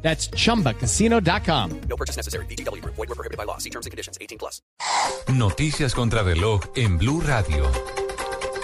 That's chumbacasino.com. No purchase necessary. BGW. Void were prohibited by law. See terms and conditions. 18 plus. Noticias contra reloj en Blue Radio.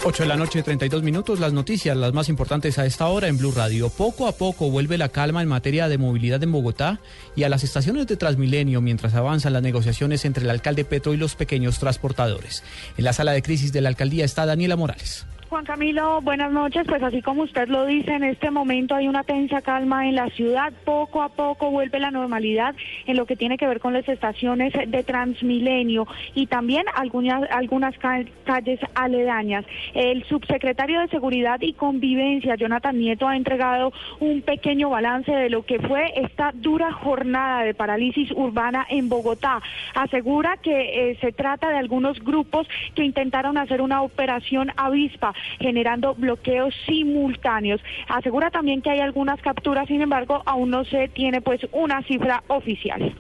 8 de la noche, 32 minutos. Las noticias, las más importantes a esta hora en Blue Radio. Poco a poco vuelve la calma en materia de movilidad en Bogotá y a las estaciones de Transmilenio mientras avanzan las negociaciones entre el alcalde Petro y los pequeños transportadores. En la sala de crisis de la alcaldía está Daniela Morales. Juan Camilo, buenas noches. Pues así como usted lo dice, en este momento hay una tensa calma en la ciudad. Poco a poco vuelve la normalidad en lo que tiene que ver con las estaciones de Transmilenio y también algunas, algunas calles aledañas. El subsecretario de Seguridad y Convivencia, Jonathan Nieto, ha entregado un pequeño balance de lo que fue esta dura jornada de parálisis urbana en Bogotá. Asegura que eh, se trata de algunos grupos que intentaron hacer una operación avispa generando bloqueos simultáneos. Asegura también que hay algunas capturas, sin embargo, aún no se tiene pues una cifra oficial.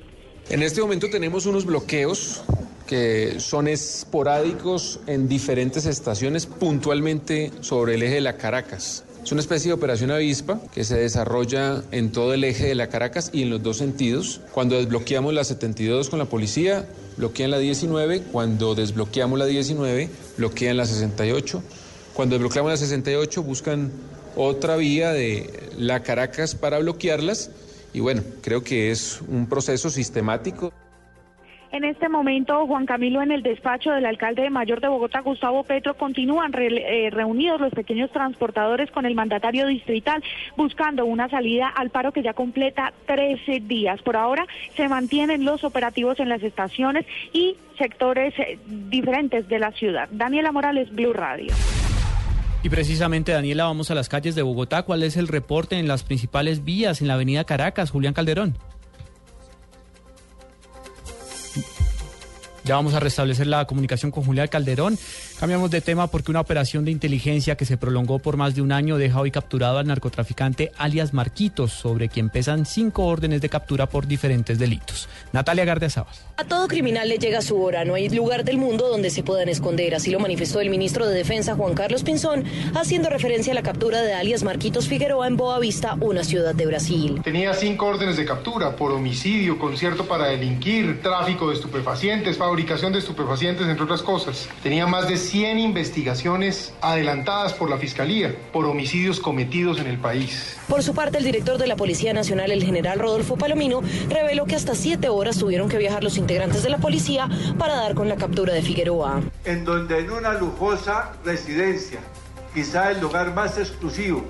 En este momento tenemos unos bloqueos que son esporádicos en diferentes estaciones, puntualmente sobre el eje de la Caracas. Es una especie de operación avispa que se desarrolla en todo el eje de la Caracas y en los dos sentidos. Cuando desbloqueamos la 72 con la policía, bloquean la 19. Cuando desbloqueamos la 19, bloquean la 68. Cuando desbloqueamos la 68 buscan otra vía de la Caracas para bloquearlas y bueno, creo que es un proceso sistemático. En este momento, Juan Camilo, en el despacho del alcalde mayor de Bogotá, Gustavo Petro, continúan eh, reunidos los pequeños transportadores con el mandatario distrital, buscando una salida al paro que ya completa 13 días. Por ahora se mantienen los operativos en las estaciones y sectores eh, diferentes de la ciudad. Daniela Morales, Blue Radio. Y precisamente, Daniela, vamos a las calles de Bogotá. ¿Cuál es el reporte en las principales vías en la avenida Caracas? Julián Calderón. Ya vamos a restablecer la comunicación con Julián Calderón. Cambiamos de tema porque una operación de inteligencia que se prolongó por más de un año deja hoy capturado al narcotraficante alias Marquitos, sobre quien pesan cinco órdenes de captura por diferentes delitos. Natalia Gardiazabal. A todo criminal le llega su hora, no hay lugar del mundo donde se puedan esconder, así lo manifestó el ministro de Defensa Juan Carlos Pinzón, haciendo referencia a la captura de alias Marquitos Figueroa en Boa Vista, una ciudad de Brasil. Tenía cinco órdenes de captura por homicidio, concierto para delinquir, tráfico de estupefacientes, fabricación de estupefacientes, entre otras cosas. Tenía más de 100 investigaciones adelantadas por la Fiscalía por homicidios cometidos en el país. Por su parte, el director de la Policía Nacional, el general Rodolfo Palomino, reveló que hasta siete horas tuvieron que viajar los integrantes de la policía para dar con la captura de Figueroa. En donde en una lujosa residencia, quizá el lugar más exclusivo,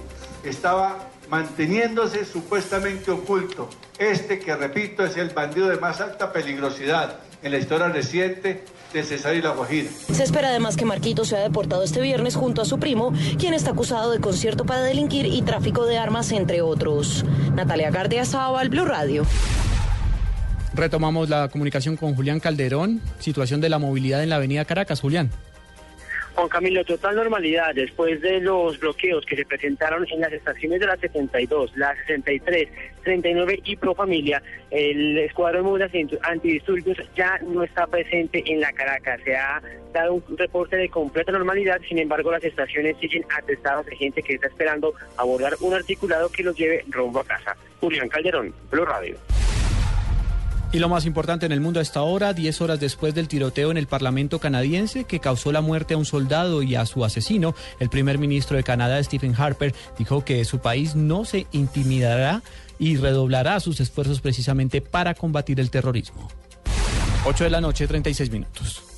estaba manteniéndose supuestamente oculto. Este que, repito, es el bandido de más alta peligrosidad en la historia reciente de Cesar y La Guajira. Se espera además que Marquito sea deportado este viernes junto a su primo, quien está acusado de concierto para delinquir y tráfico de armas, entre otros. Natalia Gardia Sábal, Blue Radio. Retomamos la comunicación con Julián Calderón, situación de la movilidad en la avenida Caracas. Julián. Juan Camilo, total normalidad después de los bloqueos que se presentaron en las estaciones de la 72, la 63, 39 y Pro Familia, el escuadrón de antidisturbios ya no está presente en la Caracas. Se ha dado un reporte de completa normalidad, sin embargo las estaciones siguen atestadas de gente que está esperando abordar un articulado que los lleve rumbo a casa. Julián Calderón, Blue Radio. Y lo más importante en el mundo a esta hora, 10 horas después del tiroteo en el Parlamento canadiense que causó la muerte a un soldado y a su asesino, el primer ministro de Canadá, Stephen Harper, dijo que su país no se intimidará y redoblará sus esfuerzos precisamente para combatir el terrorismo. 8 de la noche, 36 minutos.